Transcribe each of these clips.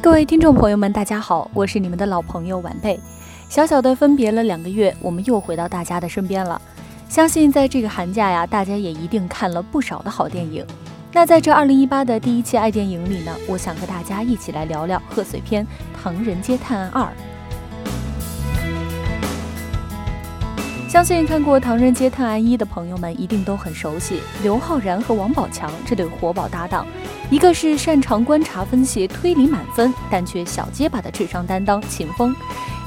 各位听众朋友们，大家好，我是你们的老朋友晚辈。小小的分别了两个月，我们又回到大家的身边了。相信在这个寒假呀，大家也一定看了不少的好电影。那在这二零一八的第一期爱电影里呢，我想和大家一起来聊聊贺岁片《唐人街探案二》。相信看过《唐人街探案一》的朋友们一定都很熟悉刘昊然和王宝强这对活宝搭档，一个是擅长观察分析、推理满分，但却小结巴的智商担当秦风，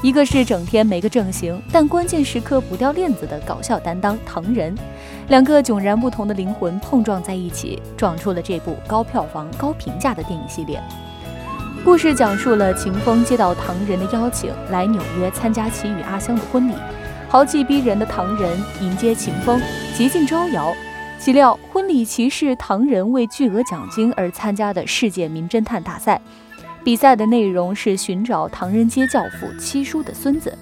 一个是整天没个正形，但关键时刻不掉链子的搞笑担当唐仁。两个迥然不同的灵魂碰撞在一起，撞出了这部高票房、高评价的电影系列。故事讲述了秦风接到唐仁的邀请，来纽约参加其与阿香的婚礼。豪气逼人的唐人迎接秦风，极尽招摇。岂料婚礼其是唐人为巨额奖金而参加的世界名侦探大赛。比赛的内容是寻找唐人街教父七叔的孙子。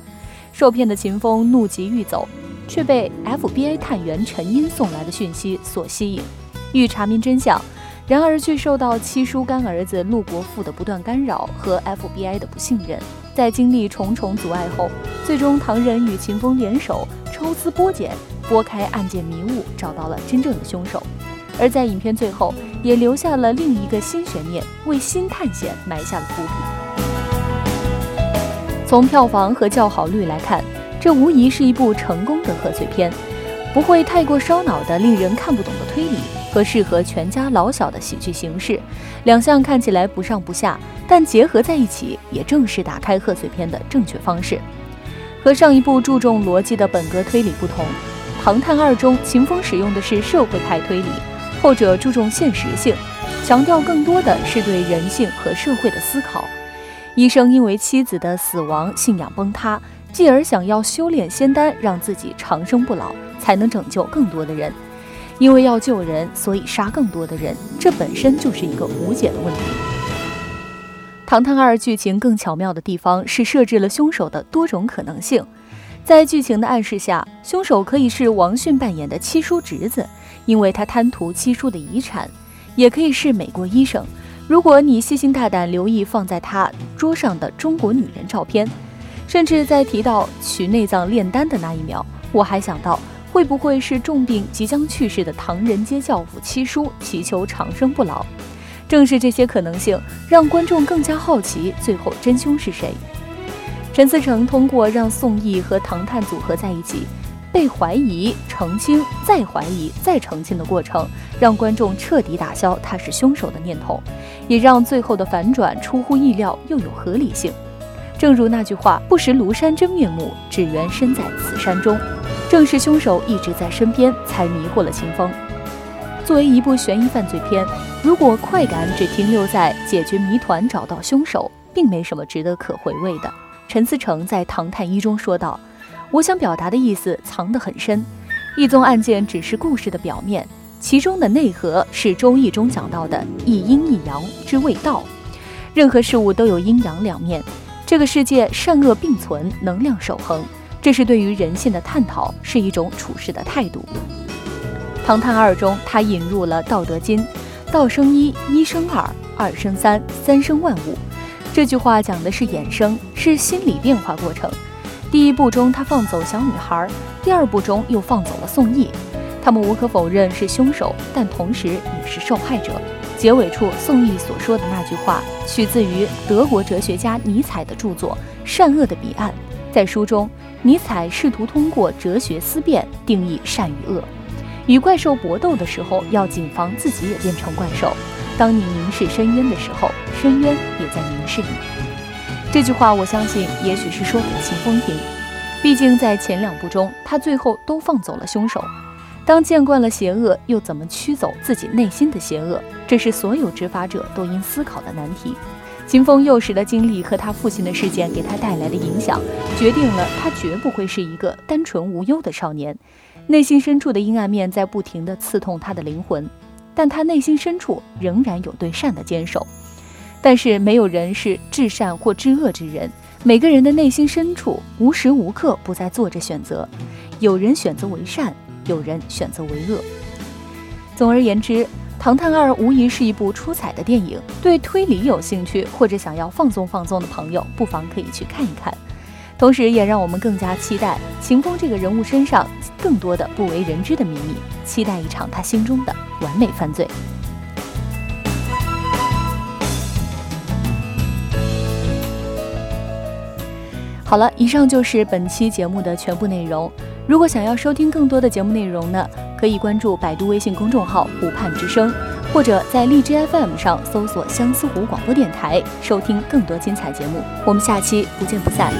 受骗的秦风怒急欲走，却被 FBI 探员陈英送来的讯息所吸引，欲查明真相。然而却受到七叔干儿子陆国富的不断干扰和 FBI 的不信任。在经历重重阻碍后，最终唐人与秦风联手抽丝剥茧，拨开案件迷雾，找到了真正的凶手。而在影片最后，也留下了另一个新悬念，为新探险埋下了伏笔。从票房和叫好率来看，这无疑是一部成功的贺岁片，不会太过烧脑的令人看不懂的推理。和适合全家老小的喜剧形式，两项看起来不上不下，但结合在一起，也正是打开贺岁片的正确方式。和上一部注重逻辑的本格推理不同，《唐探二》中秦风使用的是社会派推理，后者注重现实性，强调更多的是对人性和社会的思考。医生因为妻子的死亡信仰崩塌，继而想要修炼仙丹，让自己长生不老，才能拯救更多的人。因为要救人，所以杀更多的人，这本身就是一个无解的问题。《唐探二》剧情更巧妙的地方是设置了凶手的多种可能性，在剧情的暗示下，凶手可以是王迅扮演的七叔侄子，因为他贪图七叔的遗产；也可以是美国医生。如果你细心大胆留意放在他桌上的中国女人照片，甚至在提到取内脏炼丹的那一秒，我还想到。会不会是重病即将去世的唐人街教父七叔祈求长生不老？正是这些可能性，让观众更加好奇最后真凶是谁。陈思诚通过让宋轶和唐探组合在一起，被怀疑、澄清、再怀疑、再澄清的过程，让观众彻底打消他是凶手的念头，也让最后的反转出乎意料又有合理性。正如那句话：“不识庐山真面目，只缘身在此山中。”正是凶手一直在身边，才迷惑了秦风。作为一部悬疑犯罪片，如果快感只停留在解决谜团、找到凶手，并没什么值得可回味的。陈思诚在《唐探一》中说道：“我想表达的意思藏得很深，一宗案件只是故事的表面，其中的内核是《周易》中讲到的一阴一阳之谓道。任何事物都有阴阳两面，这个世界善恶并存，能量守恒。”这是对于人性的探讨，是一种处事的态度。《唐探二》中，他引入了《道德经》：“道生一，一生二，二生三，三生万物。”这句话讲的是衍生，是心理变化过程。第一部中他放走小女孩，第二部中又放走了宋轶，他们无可否认是凶手，但同时也是受害者。结尾处，宋轶所说的那句话，取自于德国哲学家尼采的著作《善恶的彼岸》。在书中，尼采试图通过哲学思辨定义善与恶。与怪兽搏斗的时候，要谨防自己也变成怪兽。当你凝视深渊的时候，深渊也在凝视你。这句话，我相信也许是说给秦风听。毕竟在前两部中，他最后都放走了凶手。当见惯了邪恶，又怎么驱走自己内心的邪恶？这是所有执法者都应思考的难题。秦风幼时的经历和他父亲的事件给他带来的影响，决定了他绝不会是一个单纯无忧的少年。内心深处的阴暗面在不停地刺痛他的灵魂，但他内心深处仍然有对善的坚守。但是没有人是至善或至恶之人，每个人的内心深处无时无刻不在做着选择。有人选择为善，有人选择为恶。总而言之。《唐探二》无疑是一部出彩的电影，对推理有兴趣或者想要放松放松的朋友，不妨可以去看一看。同时，也让我们更加期待秦风这个人物身上更多的不为人知的秘密，期待一场他心中的完美犯罪。好了，以上就是本期节目的全部内容。如果想要收听更多的节目内容呢？可以关注百度微信公众号“湖畔之声”，或者在荔枝 FM 上搜索“相思湖广播电台”，收听更多精彩节目。我们下期不见不散。